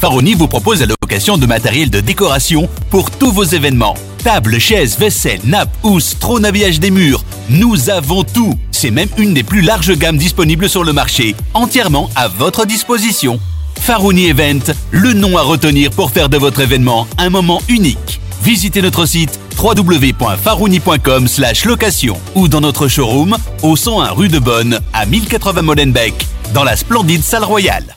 Faroni vous propose la location de matériel de décoration pour tous vos événements. Tables, chaises, vaisselle, nappes, housses, trône habillage des murs. Nous avons tout. C'est même une des plus larges gammes disponibles sur le marché, entièrement à votre disposition. Farouni Event, le nom à retenir pour faire de votre événement un moment unique. Visitez notre site www.farouni.com location ou dans notre showroom au 101 rue de Bonne à 1080 Molenbeek dans la splendide salle royale.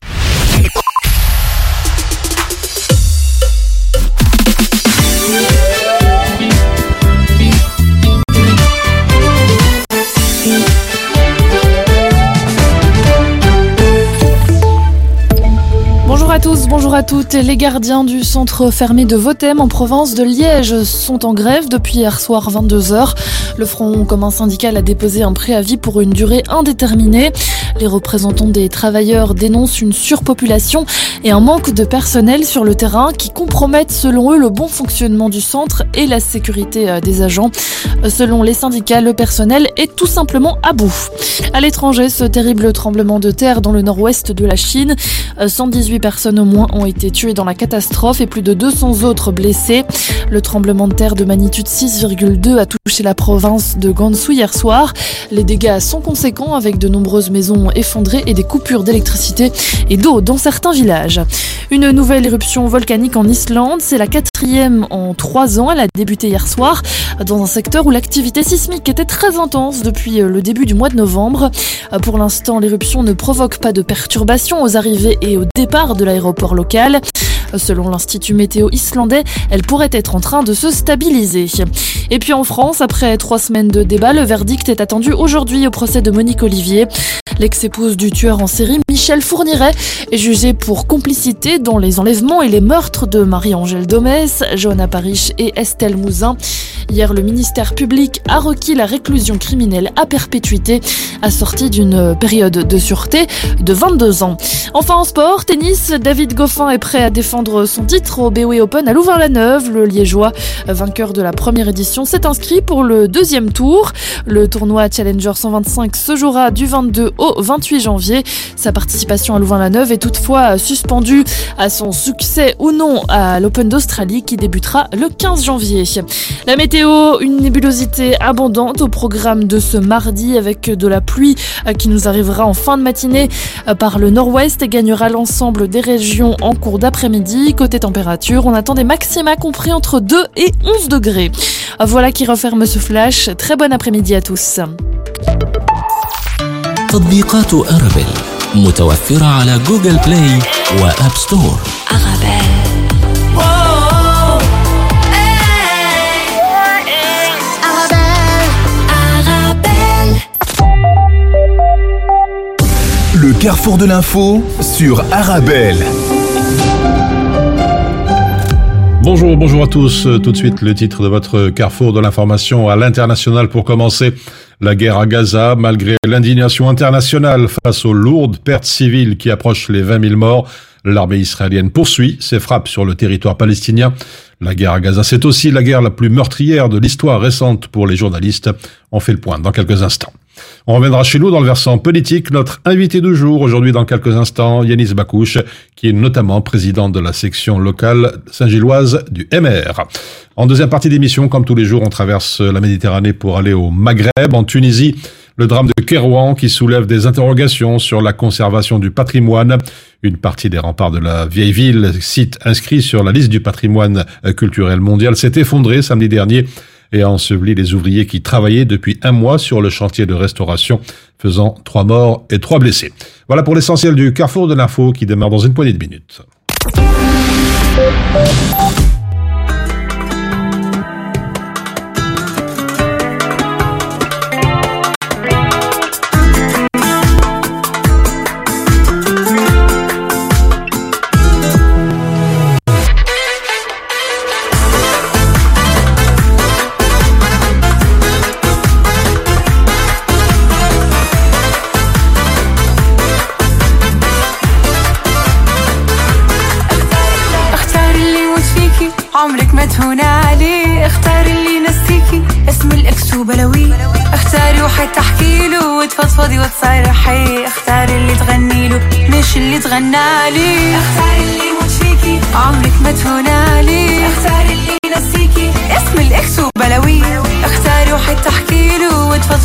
Tous, bonjour à toutes. Les gardiens du centre fermé de Votem en province de Liège sont en grève depuis hier soir 22h. Le Front commun syndical a déposé un préavis pour une durée indéterminée. Les représentants des travailleurs dénoncent une surpopulation et un manque de personnel sur le terrain qui compromettent selon eux le bon fonctionnement du centre et la sécurité euh, des agents. Selon les syndicats, le personnel est tout simplement à bout. À l'étranger, ce terrible tremblement de terre dans le nord-ouest de la Chine, 118 personnes au moins ont été tuées dans la catastrophe et plus de 200 autres blessés. Le tremblement de terre de magnitude 6,2 a touché la province de Gansu hier soir. Les dégâts sont conséquents avec de nombreuses maisons effondrées et des coupures d'électricité et d'eau dans certains villages. Une nouvelle éruption volcanique en Islande, c'est la quatrième en trois ans. Elle a débuté hier soir dans un secteur où l'activité sismique était très intense depuis le début du mois de novembre. Pour l'instant, l'éruption ne provoque pas de perturbations aux arrivées et au départ de l'aéroport local. Selon l'Institut météo islandais, elle pourrait être en train de se stabiliser. Et puis en France, après trois semaines de débat, le verdict est attendu aujourd'hui au procès de Monique Olivier. L'ex-épouse du tueur en série, Michel Fourniret, est jugée pour complicité dans les enlèvements et les meurtres de Marie-Angèle Domès, Johanna Parich et Estelle Mouzin. Hier, le ministère public a requis la réclusion criminelle à perpétuité, assortie d'une période de sûreté de 22 ans. Enfin en sport, tennis, David Goffin est prêt à défendre son titre au BOE Open à Louvain-la-Neuve. Le Liégeois, vainqueur de la première édition, s'est inscrit pour le deuxième tour. Le tournoi Challenger 125 se jouera du 22 au 28 janvier. Sa participation à Louvain-la-Neuve est toutefois suspendue à son succès ou non à l'Open d'Australie qui débutera le 15 janvier. La météo, une nébulosité abondante au programme de ce mardi avec de la pluie qui nous arrivera en fin de matinée par le nord-ouest et gagnera l'ensemble des régions en cours d'après-midi. Côté température, on attend des maxima compris entre 2 et 11 degrés. Voilà qui referme ce flash. Très bon après-midi à tous. تطبيقات أرابيل متوفرة على جوجل بلاي وآب ستور Le carrefour de l'info sur Arabelle. Bonjour, bonjour à tous. Euh, Tout de suite, le titre de votre carrefour de l'information à l'international pour commencer. La guerre à Gaza, malgré l'indignation internationale face aux lourdes pertes civiles qui approchent les 20 000 morts, l'armée israélienne poursuit ses frappes sur le territoire palestinien. La guerre à Gaza, c'est aussi la guerre la plus meurtrière de l'histoire récente pour les journalistes. On fait le point dans quelques instants. On reviendra chez nous dans le versant politique. Notre invité du jour, aujourd'hui dans quelques instants, Yanis Bakouche, qui est notamment président de la section locale Saint-Gilloise du MR. En deuxième partie d'émission, comme tous les jours, on traverse la Méditerranée pour aller au Maghreb, en Tunisie. Le drame de Kérouan qui soulève des interrogations sur la conservation du patrimoine. Une partie des remparts de la vieille ville, site inscrit sur la liste du patrimoine culturel mondial, s'est effondrée samedi dernier et a enseveli les ouvriers qui travaillaient depuis un mois sur le chantier de restauration, faisant trois morts et trois blessés. Voilà pour l'essentiel du carrefour de l'info qui démarre dans une poignée de minutes.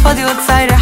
for the outside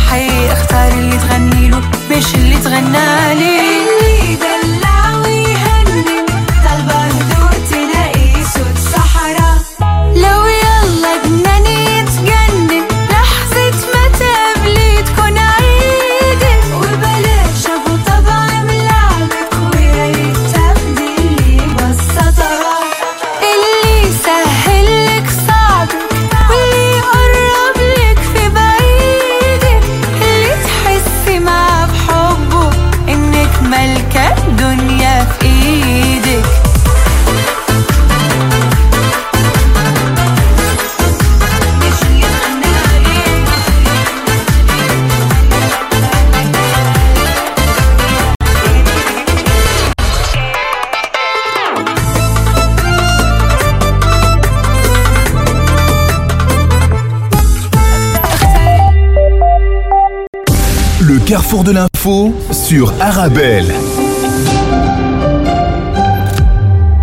de l'info sur Arabelle.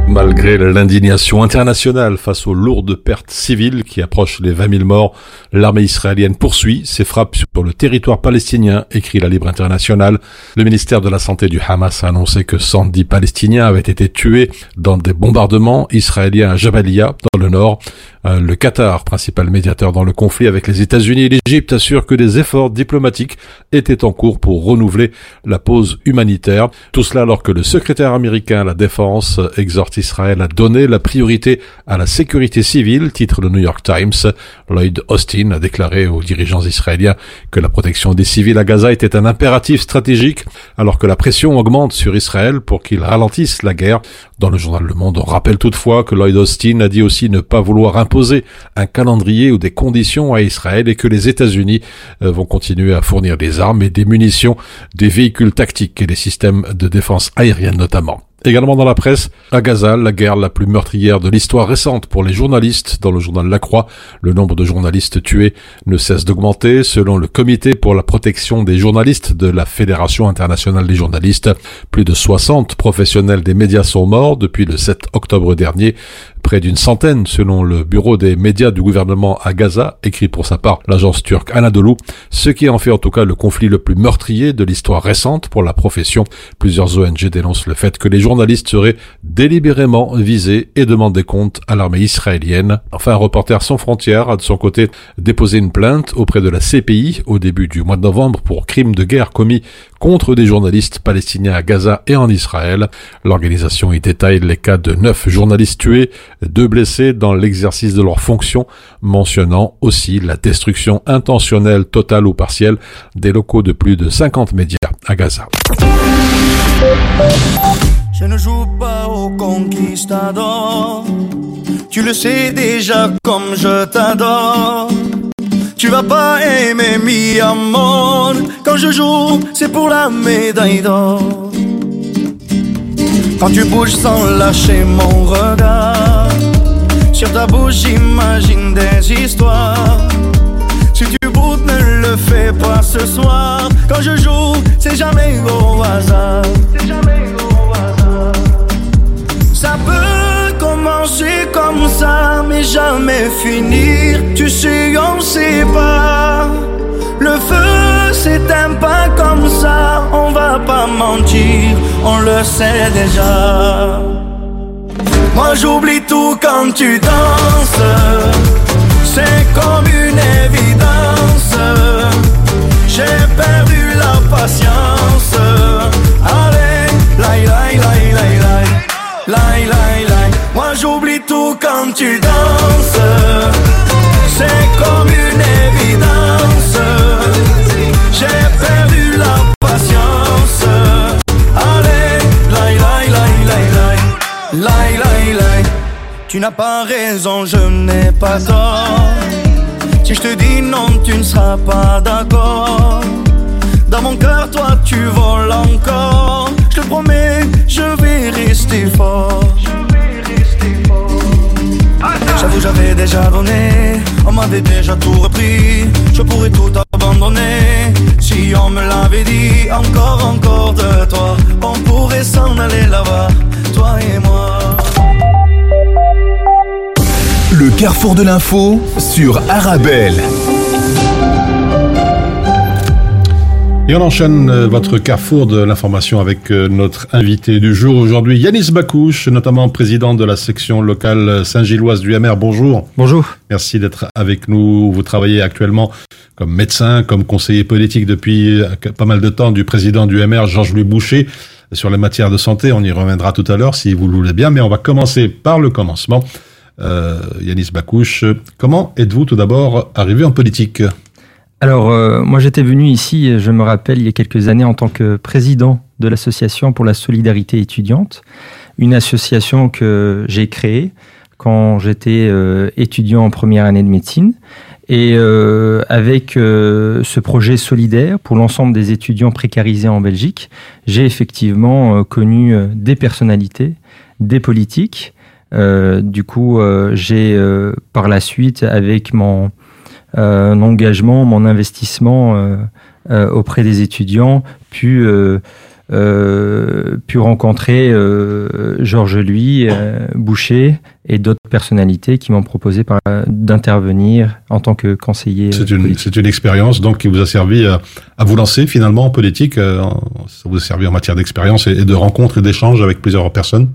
Malgré l'indignation internationale face aux lourdes pertes civiles qui approchent les 20 000 morts, l'armée israélienne poursuit ses frappes sur le territoire palestinien, écrit la Libre internationale. Le ministère de la Santé du Hamas a annoncé que 110 Palestiniens avaient été tués dans des bombardements israéliens à Jabalia, dans le nord. Euh, Le Qatar, principal médiateur dans le conflit avec les États-Unis et l'Égypte, assure que des efforts diplomatiques étaient en cours pour renouveler la pause humanitaire. Tout cela alors que le secrétaire américain à la Défense exhorte Israël à donner la priorité à la sécurité civile, titre le New York Times. Lloyd Austin a déclaré aux dirigeants israéliens que la protection des civils à Gaza était un impératif stratégique, alors que la pression augmente sur Israël pour qu'il ralentisse la guerre. Dans le journal Le Monde, on rappelle toutefois que Lloyd Austin a dit aussi ne pas vouloir imposer un calendrier ou des conditions à Israël et que les États-Unis euh, vont continuer à fournir des armes et des munitions, des véhicules tactiques et des systèmes de défense aérienne notamment. Également dans la presse, à Gaza, la guerre la plus meurtrière de l'histoire récente pour les journalistes. Dans le journal La Croix, le nombre de journalistes tués ne cesse d'augmenter. Selon le comité pour la protection des journalistes de la Fédération internationale des journalistes, plus de 60 professionnels des médias sont morts depuis le 7 octobre dernier. Près d'une centaine selon le bureau des médias du gouvernement à Gaza, écrit pour sa part l'agence turque Anadolu, ce qui en fait en tout cas le conflit le plus meurtrier de l'histoire récente pour la profession. Plusieurs ONG dénoncent le fait que les journalistes seraient délibérément visés et demandent des comptes à l'armée israélienne. Enfin, Reporters sans frontières a de son côté déposé une plainte auprès de la CPI au début du mois de novembre pour crimes de guerre commis contre des journalistes palestiniens à Gaza et en Israël. L'organisation y détaille les cas de neuf journalistes tués, deux blessés dans l'exercice de leurs fonctions, mentionnant aussi la destruction intentionnelle totale ou partielle des locaux de plus de 50 médias à Gaza. Je ne joue pas au conquistador. Tu le sais déjà comme je t'adore. Tu vas pas aimer mi amor. Quand je joue, c'est pour la médaille d'or. Quand tu bouges sans lâcher mon regard. Sur ta bouche, j'imagine des histoires. Si tu boutes, ne le fais pas ce soir. Quand je joue, c'est jamais au. C'est jamais au hasard. Ça peut commencer comme ça, mais jamais finir. Tu sais, on sait pas. Le feu s'éteint pas comme ça, on va pas mentir, on le sait déjà. Moi j'oublie tout quand tu danses, c'est comme une évidence. J'ai perdu la patience. Moi j'oublie tout quand tu danses. C'est comme une évidence. J'ai perdu la patience. Allez, line, line, Tu n'as pas raison, je n'ai pas tort. Si je te dis non, tu ne seras pas d'accord. Dans mon cœur, toi tu voles encore. Je te promets, je vais rester fort. déjà donné, on m'avait déjà tout repris. Je pourrais tout abandonner si on me l'avait dit. Encore, encore de toi, on pourrait s'en aller là-bas, toi et moi. Le carrefour de l'info sur Arabelle. Et on enchaîne euh, votre carrefour de l'information avec euh, notre invité du jour aujourd'hui, Yanis Bakouche, notamment président de la section locale Saint-Gilloise du MR. Bonjour. Bonjour. Merci d'être avec nous. Vous travaillez actuellement comme médecin, comme conseiller politique depuis euh, pas mal de temps du président du MR, Georges-Louis Boucher, sur les matières de santé. On y reviendra tout à l'heure si vous le voulez bien, mais on va commencer par le commencement. Euh, Yanis Bakouche, comment êtes-vous tout d'abord arrivé en politique? Alors, euh, moi j'étais venu ici, je me rappelle, il y a quelques années en tant que président de l'Association pour la solidarité étudiante, une association que j'ai créée quand j'étais euh, étudiant en première année de médecine. Et euh, avec euh, ce projet solidaire pour l'ensemble des étudiants précarisés en Belgique, j'ai effectivement euh, connu euh, des personnalités, des politiques. Euh, du coup, euh, j'ai euh, par la suite, avec mon euh, engagement, mon investissement euh, euh, auprès des étudiants, pu euh, euh, pu rencontrer euh, Georges euh, Boucher et d'autres personnalités qui m'ont proposé d'intervenir en tant que conseiller. C'est une, une expérience donc qui vous a servi à, à vous lancer finalement en politique. ça vous a servi en matière d'expérience et, et de rencontres et d'échanges avec plusieurs personnes?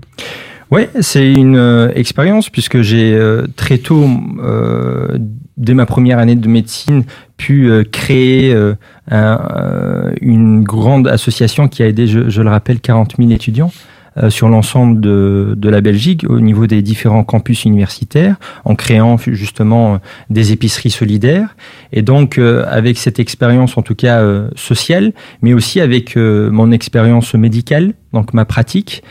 Oui, c'est une expérience puisque j'ai euh, très tôt, euh, dès ma première année de médecine, pu euh, créer euh, euh, une grande association qui a aidé, je, le rappelle, 40 000 étudiants euh, sur l'ensemble de, de la Belgique au niveau des différents campus universitaires en créant justement des épiceries solidaires. Et donc euh, avec cette expérience en tout cas euh, sociale mais aussi avec mon expérience médicale donc ma pratique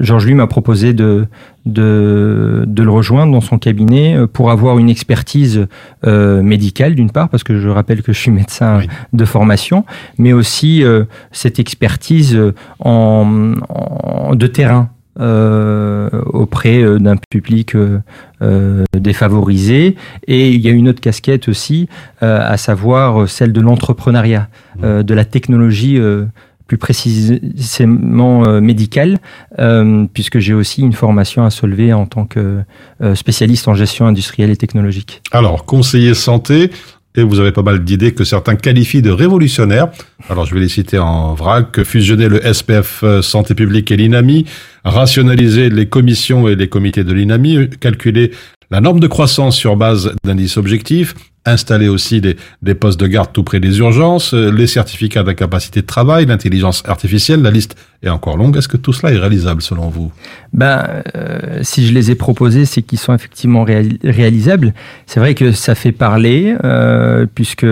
Georges lui m'a proposé de, de, de le rejoindre dans son cabinet euh, pour avoir une expertise euh, médicale d'une part, parce que je rappelle que je suis médecin Oui. de formation, mais aussi euh, cette expertise euh, en, en- de terrain. euh, auprès euh, d'un public euh, euh, défavorisé et il y a une autre casquette aussi euh, à savoir euh, celle de l'entrepreneuriat euh, de la technologie euh, plus précisément euh, médicale, euh, puisque j'ai aussi une formation à Solvay en tant que euh, spécialiste en gestion industrielle et technologique. Alors, conseiller santé, et vous avez pas mal d'idées que certains qualifient de révolutionnaires. Alors, je vais les citer en vrac. Fusionner le SPF euh, Santé publique et l'INAMI, rationaliser les commissions et les comités de l'INAMI, calculer la norme de croissance sur base d'indices objectifs, installer aussi des, postes de garde tout près des urgences, euh, les certificats d'incapacité de travail, l'intelligence artificielle, la liste est encore longue. Est-ce que tout cela est réalisable selon vous? Ben, euh, si je les ai proposés, c'est qu'ils sont effectivement réal- réalisables. C'est vrai que ça fait parler, euh, puisque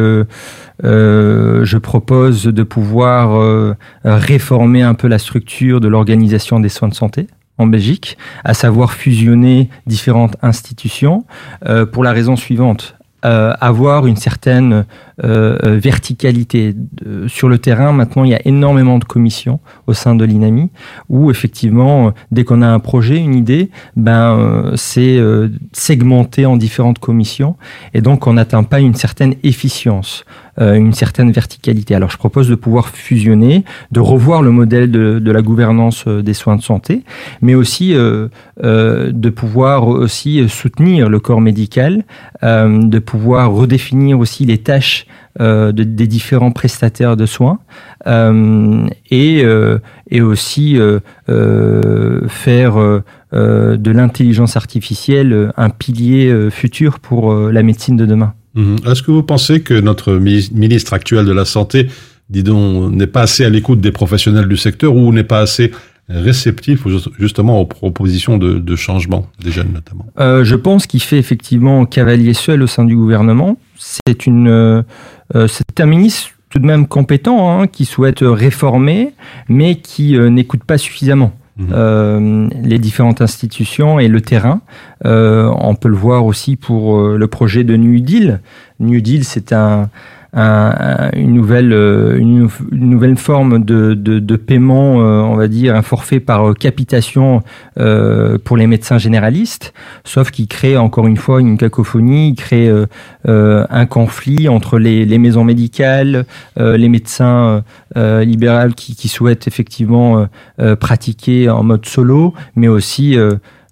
je propose de pouvoir réformer un peu la structure de l'organisation des soins de santé en Belgique, à savoir fusionner différentes institutions, euh, pour la raison suivante. Euh, avoir une certaine euh, euh, verticalité sur le terrain. Maintenant, il y a énormément de commissions au sein de l'INAMI où effectivement, euh, dès qu'on a un projet, une idée, ben euh, c'est segmenté en différentes commissions et donc on n'atteint pas une certaine efficience, une certaine verticalité. Alors je propose de pouvoir fusionner, de revoir le modèle de, la gouvernance euh, des soins de santé, mais aussi euh, euh, de pouvoir aussi soutenir le corps médical, euh, de pouvoir redéfinir aussi les tâches euh, de- des différents prestataires de soins euh, et, euh, aussi euh, euh, faire euh, euh, de l'intelligence artificielle euh, un pilier euh, futur pour euh, la médecine de demain. Mhm. Est-ce que vous pensez que notre mi- ministre actuel de la Santé, dis donc, n'est pas assez à l'écoute des professionnels du secteur ou n'est pas assez réceptif ju- justement aux propositions de, changement des jeunes notamment? Euh, je pense qu'il fait effectivement cavalier seul au sein du gouvernement. C'est une, euh, euh, c'est un ministre tout de même compétent hein, qui souhaite réformer, mais qui n'écoute pas suffisamment. Mhm. euh, les différentes institutions et le terrain. Euh, on peut le voir aussi pour euh, le projet de New Deal. New Deal, c'est un, une nouvelle une, nouvelle forme de, de, paiement, on va dire un forfait par capitation pour les médecins généralistes, sauf qu'il crée encore une fois une cacophonie, il crée un conflit entre les, maisons médicales, les médecins libéraux qui, qui souhaitent effectivement pratiquer en mode solo, mais aussi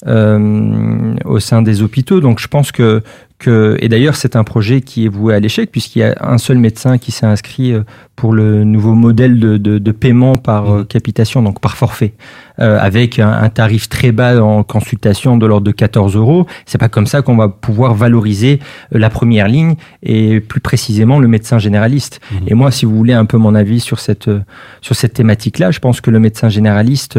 euh, au sein des hôpitaux. Donc je pense que, que et d'ailleurs c'est un projet qui est voué à l'échec puisqu'il y a un seul médecin qui s'est inscrit euh, pour le nouveau modèle de, de, de paiement par mmh. capitation, donc par forfait. Euh, avec un, tarif très bas en consultation de l'ordre de 14 euros. C'est pas comme ça qu'on va pouvoir valoriser euh, la première ligne et plus précisément le médecin généraliste. Mhm. Et moi, si vous voulez un peu mon avis sur cette euh, sur cette thématique-là, je pense que le médecin généraliste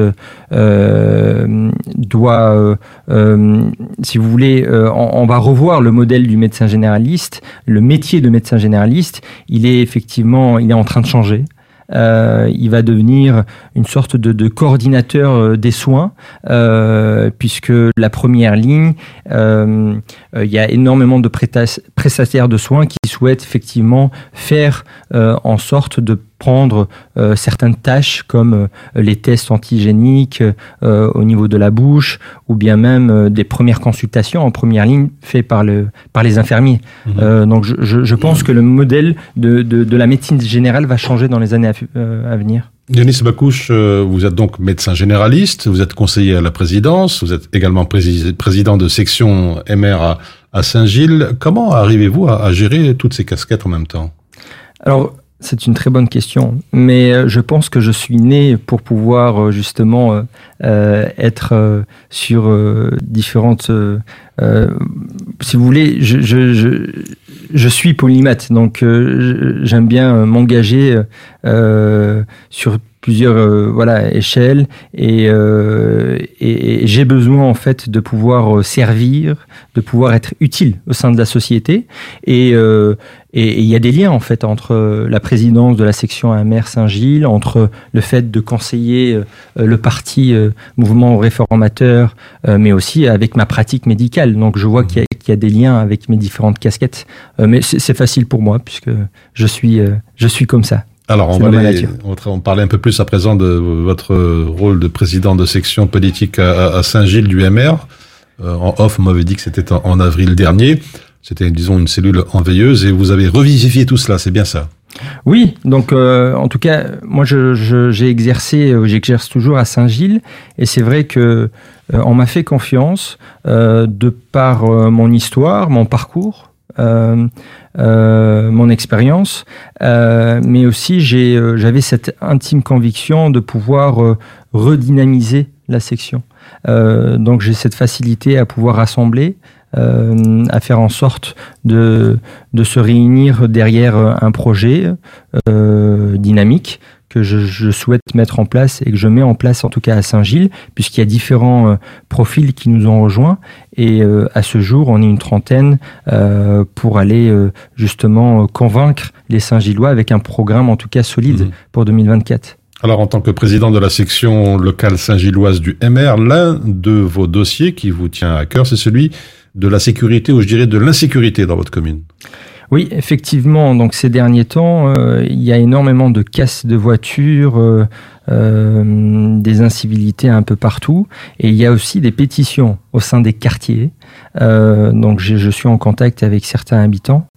euh, doit, euh, si vous voulez, on, on, va revoir le modèle du médecin généraliste. Le métier de médecin généraliste, il est effectivement, il est en train de changer. Euh, il va devenir une sorte de, coordinateur euh, des soins, euh, puisque la première ligne, il y a énormément de prestataires de soins qui souhaitent effectivement faire en sorte de prendre euh, certaines tâches comme euh, les tests antigéniques euh, au niveau de la bouche ou bien même des premières consultations en première ligne faites par, le, par les infirmiers. Mhm. donc je, je, pense que le modèle de, de, de, la médecine générale va changer dans les années à, venir. Denis Bakouche, vous êtes donc médecin généraliste, vous êtes conseiller à la présidence, vous êtes également président de section MR à, à Saint-Gilles. Comment arrivez-vous à, à gérer toutes ces casquettes en même temps? Alors, c'est une très bonne question, mais euh, je pense que je suis né pour pouvoir euh, justement euh, être sur différentes. si vous voulez, je, je, suis polymath, donc j'aime bien m'engager sur plusieurs voilà échelles et, et, et j'ai besoin en fait de pouvoir servir, de pouvoir être utile au sein de la société et et il y a des liens en fait entre euh, la présidence de la section AMR Saint-Gilles, entre le fait de conseiller euh, le parti euh, mouvement réformateur, mais aussi avec ma pratique médicale. Donc je vois qu'il y, a des liens avec mes différentes casquettes. Mais c'est facile pour moi puisque je suis, je suis comme ça. Alors, on va, aller, on parler un peu plus à présent de votre rôle de président de section politique à, Saint-Gilles du MR. en off, on m'avait dit que c'était en, avril dernier. C'était, disons, une cellule enveilleuse et vous avez revisifié tout cela, c'est bien ça? Oui, donc euh, en tout cas, moi j'ai je, exercé, euh, j'exerce toujours à Saint-Gilles, et c'est vrai que euh, on m'a fait confiance de par mon histoire, mon parcours, mon expérience, mais aussi j'avais cette intime conviction de pouvoir redynamiser la section. donc j'ai cette facilité à pouvoir rassembler, euh, à faire en sorte de, de se réunir derrière un projet euh, dynamique que je, je, souhaite mettre en place et que je mets en place en tout cas à Saint-Gilles, puisqu'il y a différents euh, profils qui nous ont rejoints. Et euh, à ce jour, on est une trentaine euh, pour aller justement convaincre les Saint-Gillois avec un programme en tout cas solide mmh. pour 2024. Alors, en tant que président de la section locale saint-gilloise du MR, l'un de vos dossiers qui vous tient à cœur, c'est celui de la sécurité ou je dirais de l'insécurité dans votre commune. Oui, effectivement. Donc ces derniers temps, euh, il y a énormément de casses de voitures, euh, euh, des incivilités un peu partout, et il y a aussi des pétitions au sein des quartiers. donc je, je, suis en contact avec certains habitants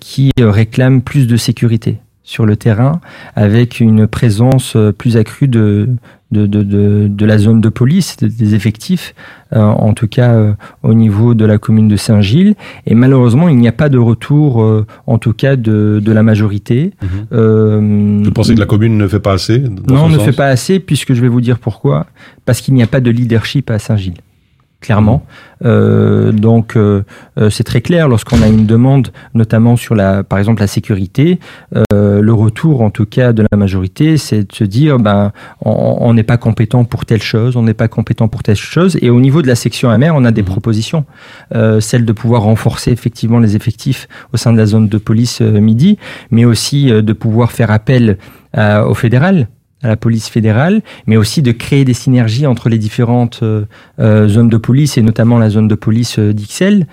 qui réclament plus de sécurité sur le terrain, avec une présence plus accrue de, de, de, de, la zone de police, des effectifs, euh, en tout cas euh, au niveau de la commune de Saint-Gilles. Et malheureusement, il n'y a pas de retour, euh, en tout cas, de, de la majorité. Mhm. Vous pensez que la commune ne fait pas assez Non, ne fait pas assez, puisque je vais vous dire pourquoi. Parce qu'il n'y a pas de leadership à Saint-Gilles clairement. Euh, donc euh, euh, c'est très clair lorsqu'on a une demande, notamment sur la, par exemple la sécurité, euh, le retour en tout cas de la majorité, c'est de se dire ben on n'est pas compétent pour telle chose, on n'est pas compétent pour telle chose. Et au niveau de la section AMR, on a des mmh. propositions, celle de pouvoir renforcer effectivement les effectifs au sein de la zone de police midi, mais aussi de pouvoir faire appel au fédéral à la police fédérale, mais aussi de créer des synergies entre les différentes euh, euh, zones de police et notamment la zone de police euh, d'Ixelles.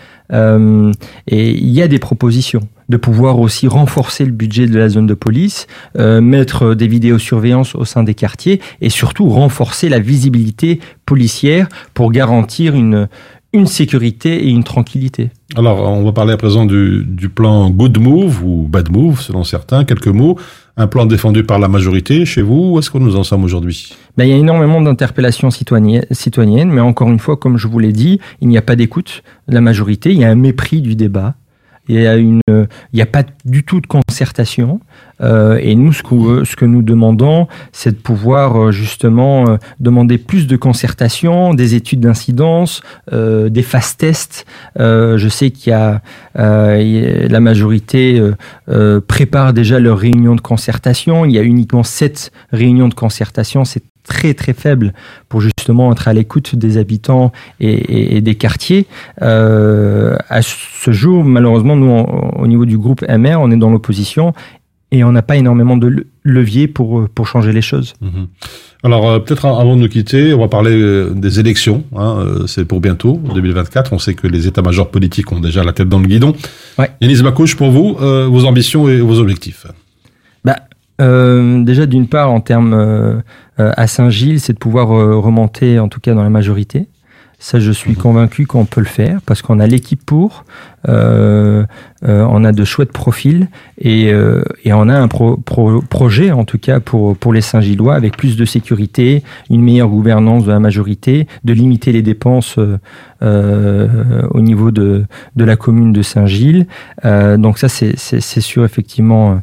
Et il y a des propositions de pouvoir aussi renforcer le budget de la zone de police, mettre des vidéosurveillances au sein des quartiers et surtout renforcer la visibilité policière pour garantir une, une sécurité et une tranquillité. Alors, on va parler à présent du plan Good Move ou Bad Move, selon certains. Quelques mots. Un plan défendu par la majorité chez vous. Où est-ce que nous en sommes aujourd'hui? Ben, il y a énormément d'interpellations citoyennes, citoyennes, mais encore une fois, comme je vous l'ai dit, il n'y a pas d'écoute de la majorité, il y a un mépris du débat. Il y a n'y a pas du tout de concertation. Euh, et nous, ce que, ce que nous demandons, c'est de pouvoir euh, justement euh, demander plus de concertation, des études d'incidence, des fast tests. Je sais qu'il y a la majorité prépare déjà leurs réunions de concertation. Il y a uniquement sept réunions de concertation. Très très faible pour justement être à l'écoute des habitants et, et- et des quartiers. Euh, à ce jour, malheureusement, nous, au niveau du groupe MR, on est dans l'opposition et on n'a pas énormément de le- levier pour, euh, pour changer les choses. Mhm. Alors, euh, peut-être avant de nous quitter, on va parler euh, des élections. Hein, euh, c'est pour bientôt, 2024. On sait que les états-majors politiques ont déjà la tête dans le guidon. Ouais. Yanis Bakouche, pour vous, vos ambitions et vos objectifs? Bah, déjà, d'une part, en termes à Saint-Gilles, c'est de pouvoir euh, remonter, en tout cas dans la majorité. Ça, je suis convaincu qu'on peut le faire parce qu'on a l'équipe pour, euh, euh, on a de chouettes profils et, euh, et on a un pro- pro- projet, en tout cas pour, pour les Saint-Gillois, avec plus de sécurité, une meilleure gouvernance de la majorité, de limiter les dépenses euh, euh, au niveau de, de la commune de Saint-Gilles. Euh, donc ça, c'est sûr, effectivement,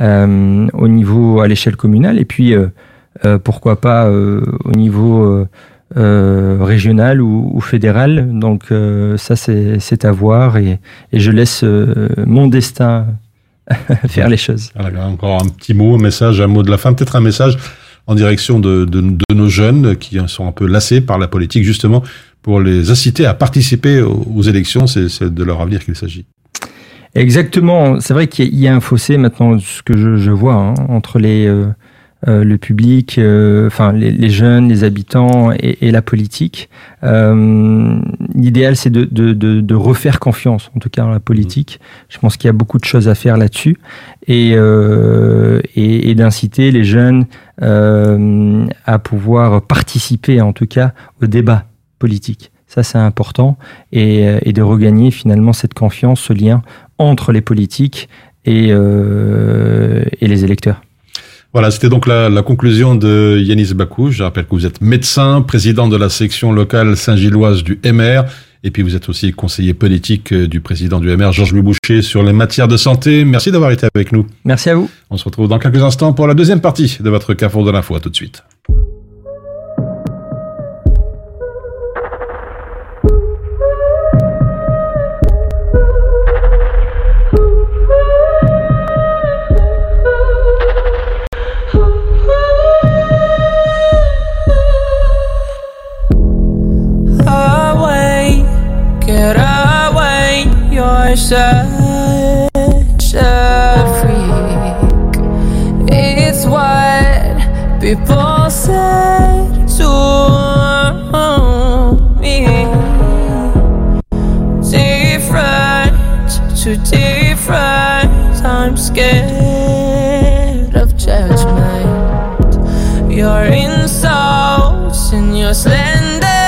euh, au niveau à l'échelle communale et puis euh, euh, pourquoi pas euh, au niveau euh, euh, régional ou, ou fédéral. Donc euh, ça c'est à voir et, et je laisse euh, mon destin faire les choses. Encore un petit mot, un message, un mot de la fin, peut-être un message en direction de, de, de nos jeunes qui sont un peu lassés par la politique, justement, pour les inciter à participer aux, aux élections. C'est de leur avenir qu'il s'agit. Exactement. C'est vrai qu'il y a un fossé maintenant, ce que je, je vois, hein, entre les, euh, euh, le public, euh, enfin les, les jeunes, les habitants et, et la politique. Euh, L'idéal, c'est de, de, de, de refaire confiance, en tout cas dans la politique. Je pense qu'il y a beaucoup de choses à faire là-dessus et, euh, et, et d'inciter les jeunes euh, à pouvoir participer, en tout cas, au débat politique. Ça, c'est important et, euh, et de regagner finalement cette confiance, ce lien entre les politiques et, euh, et les électeurs. Voilà, c'était donc la, la conclusion de Yanis Bakou. Je rappelle que vous êtes médecin, président de la section locale Saint-Gilloise du MR, et puis vous êtes aussi conseiller politique euh, du président du MR, Georges Louis Boucher, sur les matières de santé. Merci d'avoir été avec nous. Merci à vous. On se retrouve dans quelques instants pour la deuxième partie de votre Carrefour de l'info. À tout de suite. You're such a freak. It's what people said to me. Different to different. I'm scared of judgment. Your insults and your slander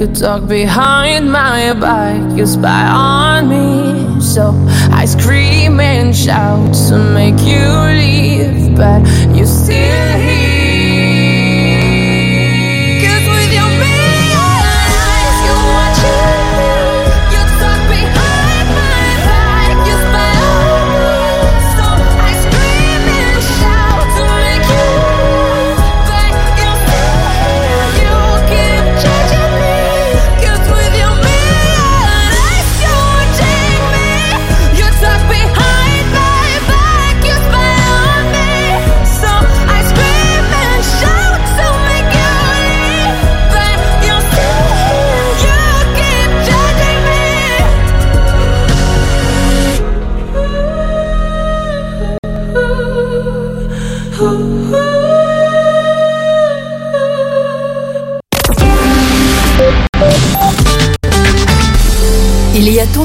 You talk behind my back, you spy on me. So I scream and shout to make you leave, but you still here.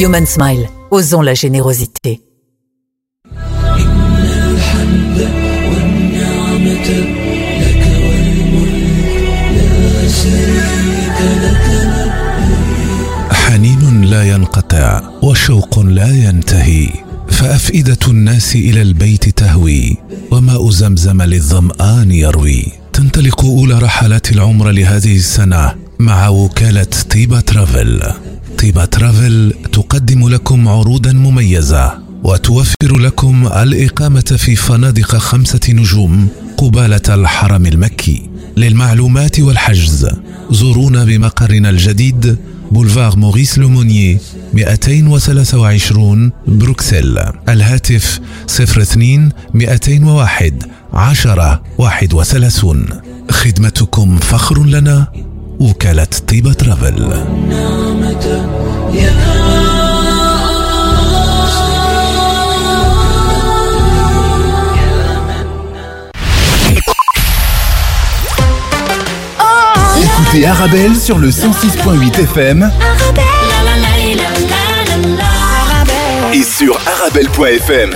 Human Smile, osons la générosité. حنين لا ينقطع وشوق لا ينتهي فأفئدة الناس إلى البيت تهوي وماء زمزم للظمآن يروي. تنطلق أولى رحلات العمر لهذه السنة مع وكالة طيبة ترافل. طيبه ترافل تقدم لكم عروضا مميزة وتوفر لكم الإقامة في فنادق خمسة نجوم قبالة الحرم المكي للمعلومات والحجز. زورونا بمقرنا الجديد بولفار موريس لومونيي 223 بروكسل. الهاتف 02 201 10 31 خدمتكم فخر لنا وكالة طيبة ترافل Écoutez Arabelle sur le 106.8 FM et sur arabelle.fm.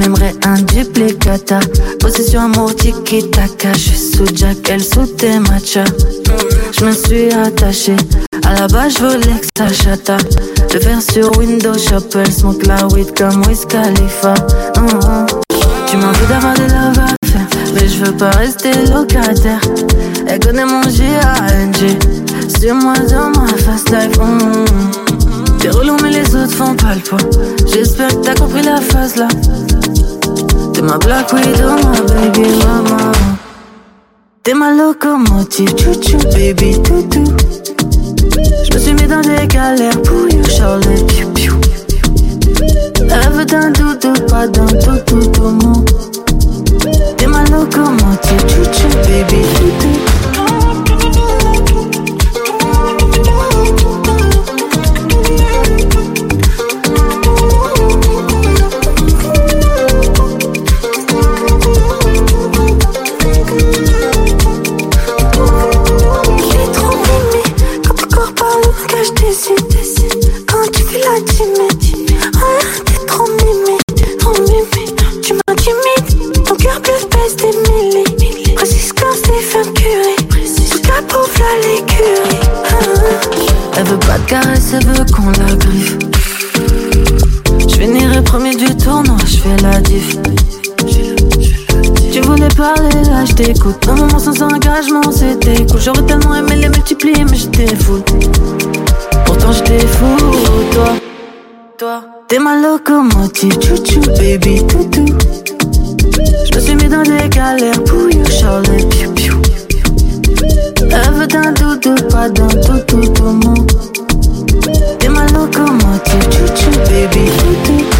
elle aimerait un duplicata. Possession amour tiki taka, je sous Jack, elle sous tes matchas. Je me suis attachée, à la base je voulais que ça chata. Le faire sur Windows Shop, elle smoke la weed comme Wiz Khalifa. Hum. Tu m'en veux d'avoir des love à faire, mais je veux pas rester locataire. Elle connaît mon G.A.N.G. Sur moi dans ma fast life. hum. T'es relou mais les autres font pas le poids J'espère que t'as compris la phase là T'es ma black widow, ma baby mama. T'es ma locomotive, chouchou baby toutou Je me suis mis dans des galères pour you Charlotte piou piou. D'un doudou, pas d'un toutou tout T'es ma locomotive, chouchou baby toutou t'écoute. Un moment sans engagement, c'était cool. J'aurais tellement aimé les multiplier, mais j'étais fou. Pourtant j'étais fou, toi. Toi, t'es ma locomotive, chouchou, baby, toutou. Je me suis mis dans des galères pour you, Charlotte. Piou, piou. Elle veut d'un doudou, pas d'un tout, tout, tout, mon. T'es ma locomotive, chouchou, baby. Le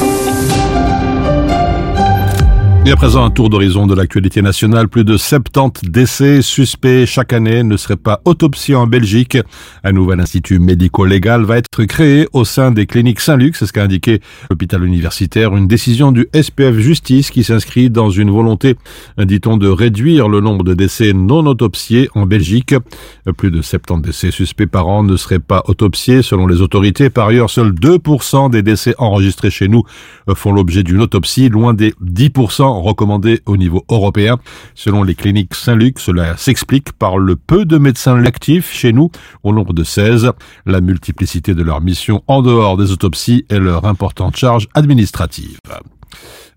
Et à présent, un tour d'horizon de l'actualité nationale. Plus de 70 décès suspects chaque année ne seraient pas autopsiés en Belgique. Un nouvel institut médico-légal va être créé au sein des cliniques Saint-Luc. C'est ce qu'a indiqué l'hôpital universitaire. Une décision du SPF Justice qui s'inscrit dans une volonté, dit-on, de réduire le nombre de décès non autopsiés en Belgique. Plus de 70 décès suspects par an ne seraient pas autopsiés selon les autorités. Par ailleurs, seuls 2% des décès enregistrés chez nous font l'objet d'une autopsie, loin des 10% recommandés au niveau européen. Selon les cliniques Saint-Luc, cela s'explique par le peu de médecins actifs chez nous, au nombre de 16, la multiplicité de leurs missions en dehors des autopsies et leur importante charge administrative.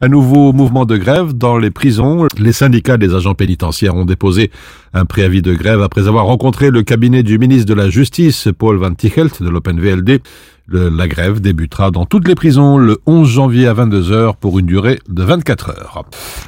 Un nouveau mouvement de grève dans les prisons. Les syndicats des agents pénitentiaires ont déposé un préavis de grève après avoir rencontré le cabinet du ministre de la Justice, Paul Van Tichelt, de l'OpenVLD. Le- la grève débutera dans toutes les prisons le 11 janvier à 22h pour une durée de 24 heures.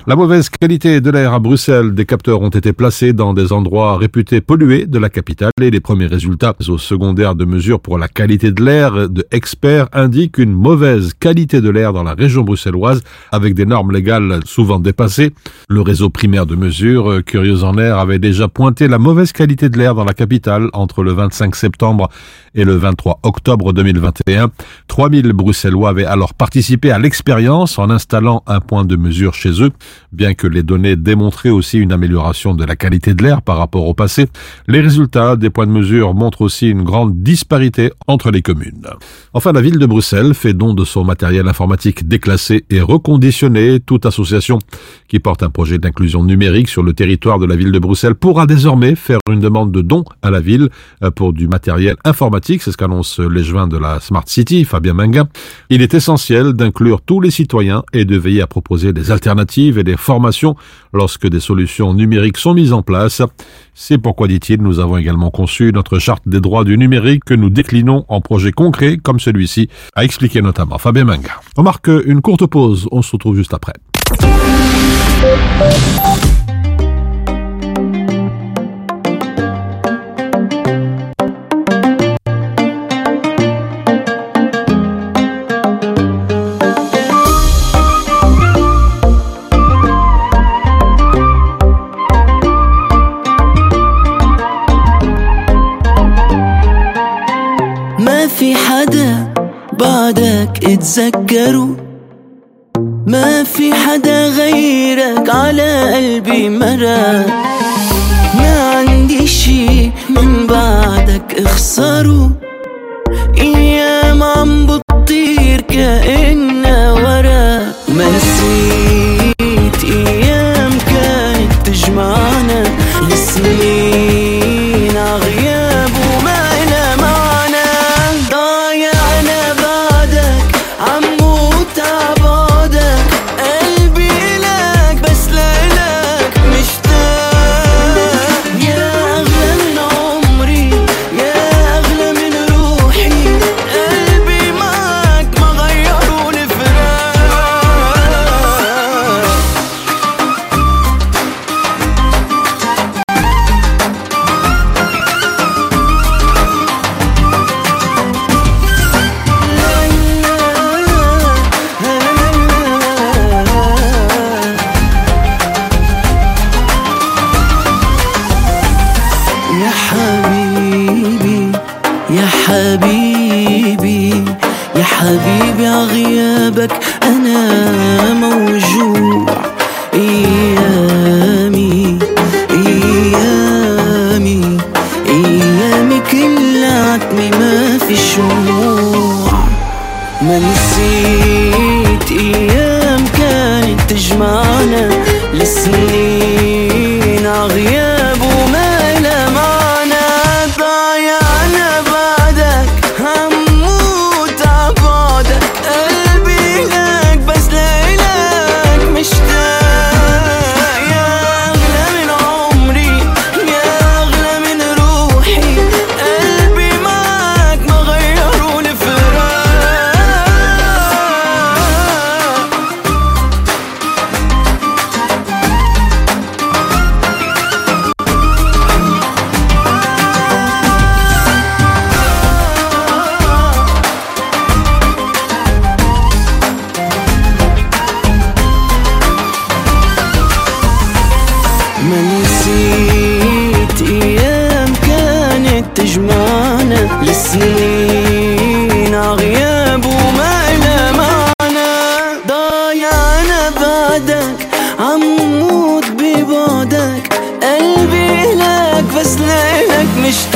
La mauvaise qualité de l'air à Bruxelles, des capteurs ont été placés dans des endroits réputés pollués de la capitale et les premiers résultats au secondaire de mesures pour la qualité de l'air de experts indiquent une mauvaise qualité de l'air dans la région bruxelloise avec des normes légales souvent dépassées. Le réseau primaire de mesures, euh, Curieux en Air, avait déjà pointé la mauvaise qualité de l'air dans la capitale entre le 25 septembre et le 23 octobre 2021. 3000 Bruxellois avaient alors participé à l'expérience en installant un point de mesure chez eux. Bien que les données démontraient aussi une amélioration de la qualité de l'air par rapport au passé, les résultats des points de mesure montrent aussi une grande disparité entre les communes. Enfin, la ville de Bruxelles fait don de son matériel informatique déclassé et reconditionné. Toute association qui porte un projet d'inclusion numérique sur le territoire de la ville de Bruxelles pourra désormais faire une demande de don à la ville euh, pour du matériel informatique. C'est ce qu'annonce l'échevin de la Smart City, Fabien Minguin. Il est essentiel d'inclure tous les citoyens et de veiller à proposer des alternatives et des formations lorsque des solutions numériques sont mises en place. C'est pourquoi, dit-il, nous avons également conçu notre charte des droits du numérique que nous déclinons en projets concrets comme celui-ci, a expliqué notamment Fabien Minguin. On marque une courte pause, on se retrouve juste après. بعدك اتذكره ما في حدا غيرك على قلبي مرق ما عندي شي من بعدك اخسره أيام عم بتطير كأنها ورق ما me está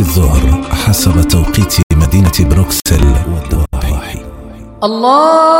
الظهر حسب توقيت مدينة بروكسل والضواحي الله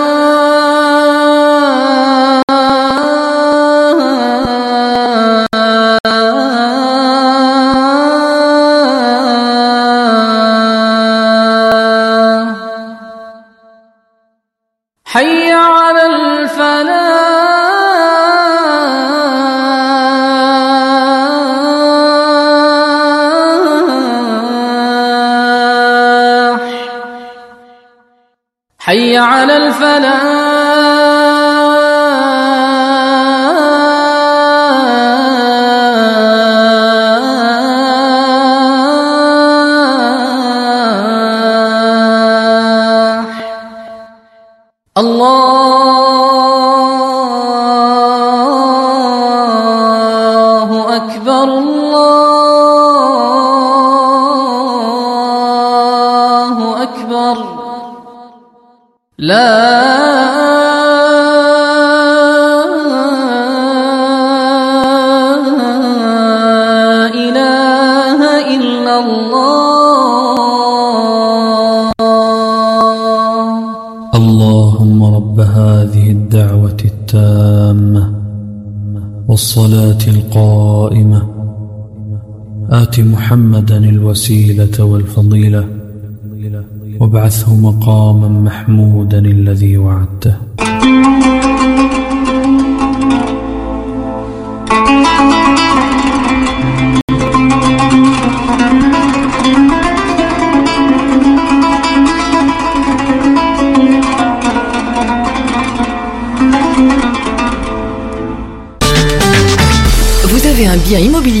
الفضيلة. وابعثه مقاما محمودا الذي وعدته. Vous avez un bien immobilier.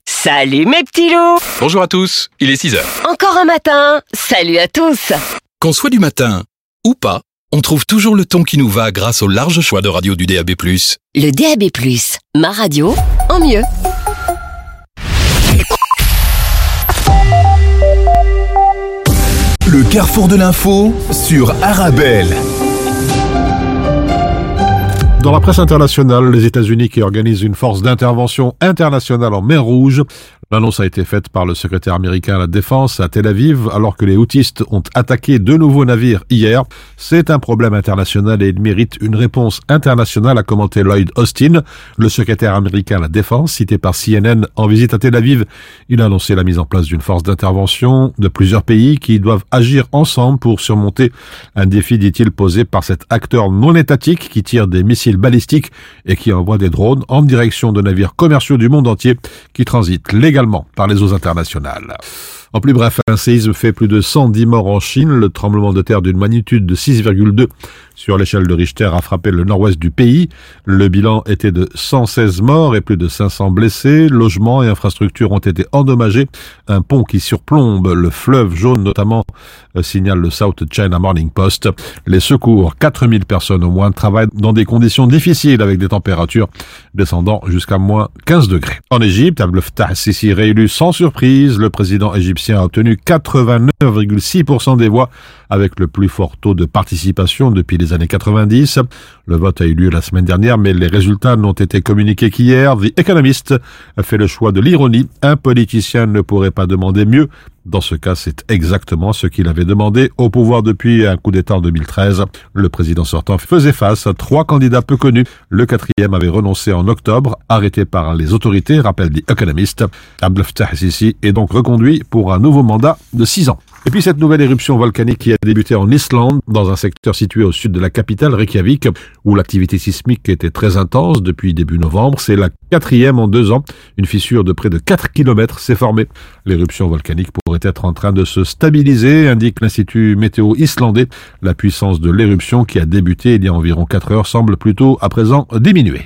Salut mes petits loups Bonjour à tous, il est 6 heures. Encore un matin Salut à tous Qu'on soit du matin ou pas, on trouve toujours le ton qui nous va grâce au large choix de radio du DAB+. Le DAB+, ma radio, en mieux. Le carrefour de l'info sur Arabelle. Dans la presse internationale, les États-Unis qui organisent une force d'intervention internationale en mer Rouge. L'annonce a été faite par le secrétaire américain à la Défense à Tel Aviv alors que les houtistes ont attaqué deux nouveaux navires hier. C'est un problème international et il mérite une réponse internationale, a commenté Lloyd Austin, le secrétaire américain à la Défense, cité par CNN en visite à Tel Aviv. Il a annoncé la mise en place d'une force d'intervention de plusieurs pays qui doivent agir ensemble pour surmonter un défi, dit-il, posé par cet acteur non étatique qui tire des missiles balistiques et qui envoie des drones en direction de navires commerciaux du monde entier qui transitent légalement par les eaux internationales. En plus bref, un séisme fait plus de 110 morts en Chine. Le tremblement de terre d'une magnitude de 6,2 sur l'échelle de Richter a frappé le nord-ouest du pays. Le bilan était de 116 morts et plus de 500 blessés. Logements et infrastructures ont été endommagés. Un pont qui surplombe le fleuve jaune notamment euh, signale le South China Morning Post. Les secours, 4000 personnes au moins, travaillent dans des conditions difficiles avec des températures descendant jusqu'à moins 15 degrés. En Égypte, Abdel Fattah Sisi réélu sans surprise. Le président égyptien a obtenu 89,6% des voix avec le plus fort taux de participation depuis les années 90. Le vote a eu lieu la semaine dernière, mais les résultats n'ont été communiqués qu'hier. The Economist a fait le choix de l'ironie. Un politicien ne pourrait pas demander mieux. Dans ce cas, c'est exactement ce qu'il avait demandé au pouvoir depuis un coup d'État en 2013. Le président sortant faisait face à trois candidats peu connus. Le quatrième avait renoncé en octobre, arrêté par les autorités, rappelle The Economist. Abdel Fattah Sisi est donc reconduit pour un nouveau mandat de six ans. Et puis cette nouvelle éruption volcanique qui a débuté en Islande, dans un secteur situé au sud de la capitale, Reykjavik, où l'activité sismique était très intense depuis début novembre, c'est la quatrième en deux ans. Une fissure de près de 4 km s'est formée. L'éruption volcanique pourrait être en train de se stabiliser, indique l'Institut météo islandais. La puissance de l'éruption qui a débuté il y a environ 4 heures semble plutôt à présent diminuer.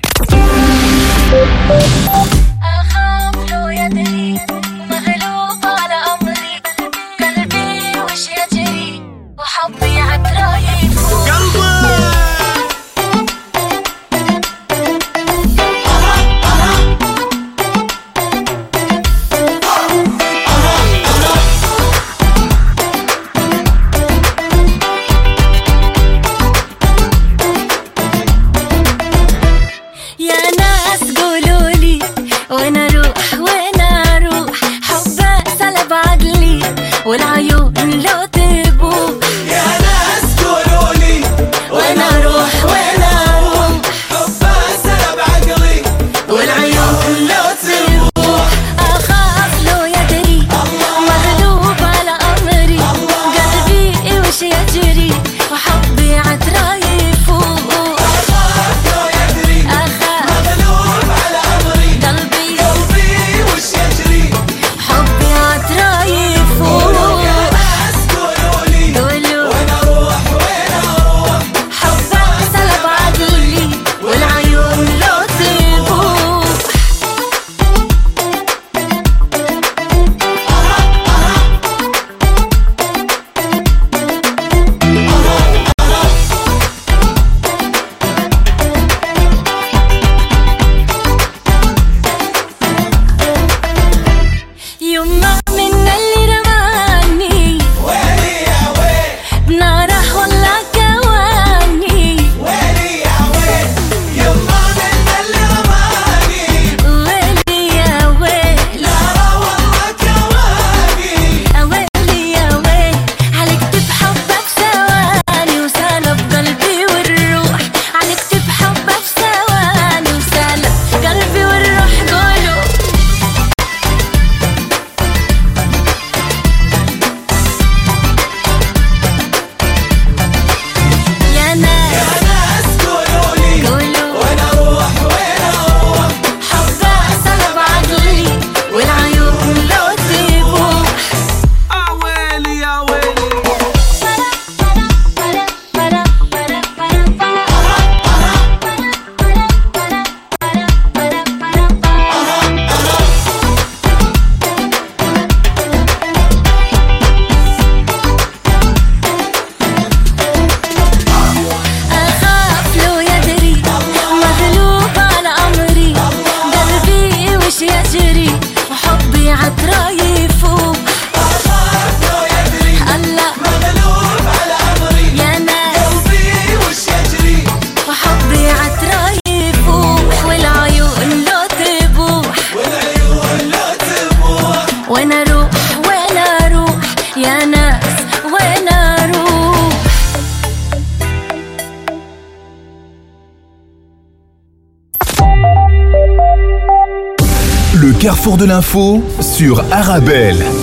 Sur Arabelle.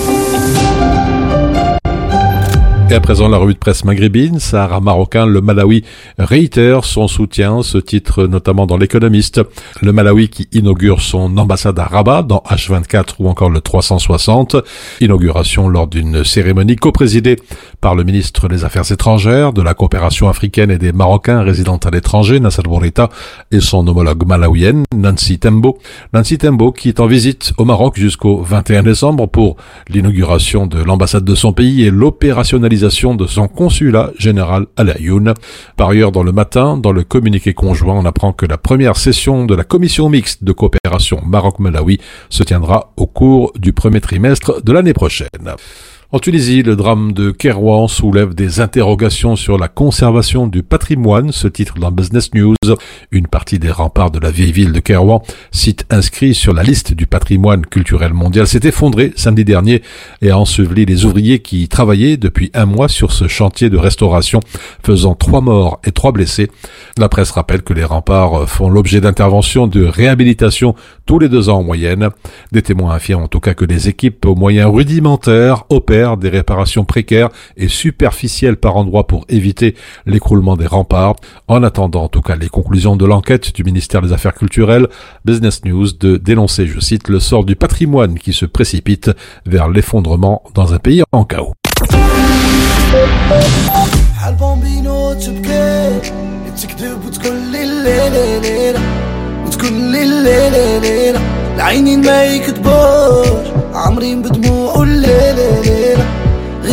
Et à présent, la revue de presse maghrébine, Sahara marocain, le Malawi réitère son soutien, ce titre notamment dans l'économiste. Le Malawi qui inaugure son ambassade à Rabat dans H24 ou encore le 360. Inauguration lors d'une cérémonie coprésidée par le ministre des Affaires étrangères, de la coopération africaine et des Marocains résidant à l'étranger, Nasser Bourita, et son homologue malawienne, Nancy Tembo. Nancy Tembo qui est en visite au Maroc jusqu'au 21 décembre pour l'inauguration de l'ambassade de son pays et l'opérationnalisation de son consulat général à La. Par ailleurs, dans le matin, dans le communiqué conjoint, on apprend que la première session de la commission mixte de coopération Maroc-Malawi se tiendra au cours du premier trimestre de l'année prochaine. En Tunisie, le drame de Kerouan soulève des interrogations sur la conservation du patrimoine, ce titre dans Business News. Une partie des remparts de la vieille ville de Kerouan, site inscrit sur la liste du patrimoine culturel mondial, s'est effondré samedi dernier et a enseveli les ouvriers qui travaillaient depuis un mois sur ce chantier de restauration, faisant trois morts et trois blessés. La presse rappelle que les remparts font l'objet d'interventions de réhabilitation tous les deux ans en moyenne. Des témoins affirment en tout cas que les équipes aux moyens rudimentaires opèrent des réparations précaires et superficielles par endroits pour éviter l'écroulement des remparts. En attendant en tout cas les conclusions de l'enquête du ministère des Affaires culturelles, Business News de dénoncer, je cite, le sort du patrimoine qui se précipite vers l'effondrement dans un pays en chaos. عالبومبينو تبكي تكذب وتقول لي الليلة ليلة وتقول لي الليلة ليلة العينين ما يكذبوش عامرين بدموع الليلة ليلة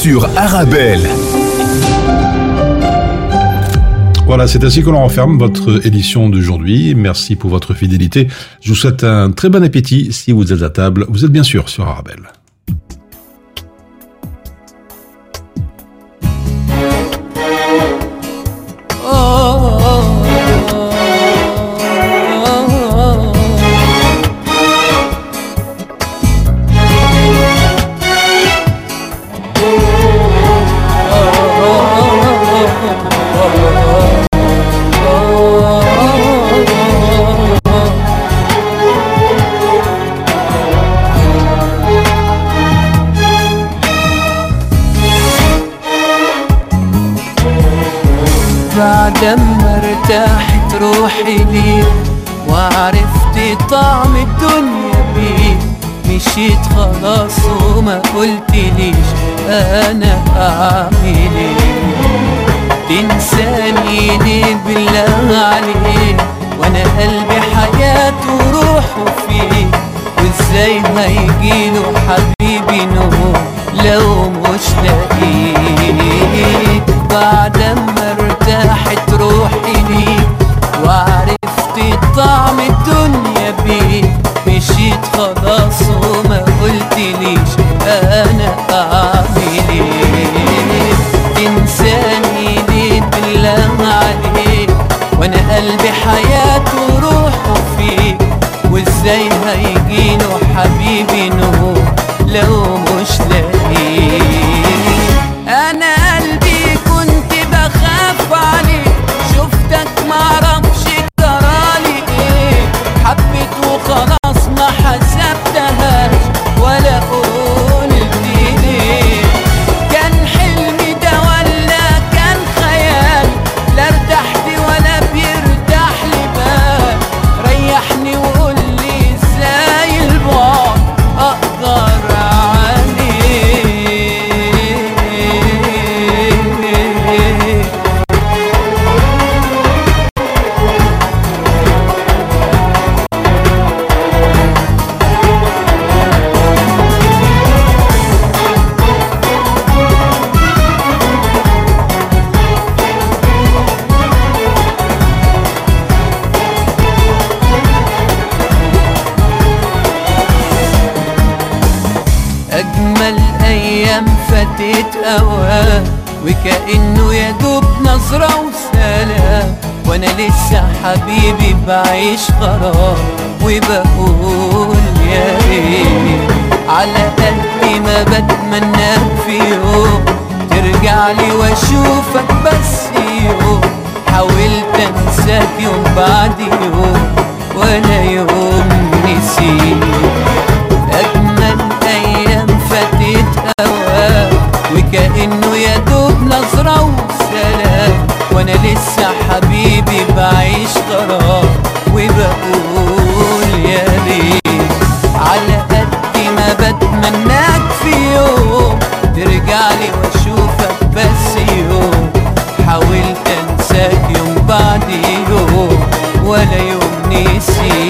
sur Arabelle. Voilà, c'est ainsi que l'on referme votre édition d'aujourd'hui. Merci pour votre fidélité. Je vous souhaite un très bon appétit si vous êtes à table. Vous êtes bien sûr sur Arabelle. بعد ما ارتاحت روحي ليك وعرفت طعم الدنيا بيك مشيت خلاص وما قلتليش أنا أعمل إيه. تنساني ليه بالله عليك وأنا قلبي حياته وروحه فيه. وإزاي هيجيله حبيبي نور لو مش لاقيك بعد ما ارتاحت روحي ليك وعرفت طعم الدنيا بيك مشيت خلاص وما قلتليش أنا أعمل إيه. تنساني ليه بالله عليك وأنا قلبي حياته وروحه فيك وازاي هيجيله وكأنه يا دوب نظرة وسلام. وأنا لسه حبيبي بعيش غرام وبقول يا ريت على قد ما بتمناك في يوم. ترجع لي وأشوفك بس يوم. حاولت أنساك يوم بعد يوم. ولا يوم نسيت. وكأنه يا دوب نظرة وسلام. وأنا لسه حبيبي بعيش غرام. وبقول يا ريت على قد ما بتمناك في يوم. ترجعلي وأشوفك بس يوم. حاولت أنساك يوم بعد يوم. ولا يوم نسيت.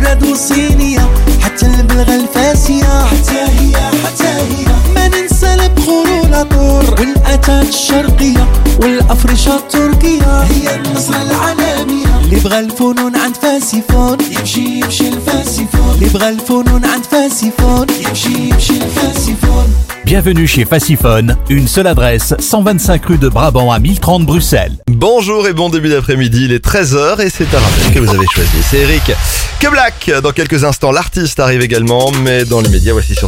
البراد والصينية حتى البلغة الفاسية. حتى هي حتى هي. ما ننسى البخور والعطور والأتات الشرقية والأفرشة التركية. هي النصرة العالمية. اللي بغى بغى الفنون عند فاسيفون يمشي يمشي الفاسيفون اللي بغى الفنون عند فاسيفون يمشي يمشي الفاسيفون Bienvenue chez Faciphone, une seule adresse, 125 rue de Brabant à 1030 Bruxelles. Bonjour et bon début d'après-midi, il est 13h et c'est un rappel que vous avez choisi. C'est Eric Que Black. Dans quelques instants, l'artiste arrive également, mais dans l'immédiat, voici sur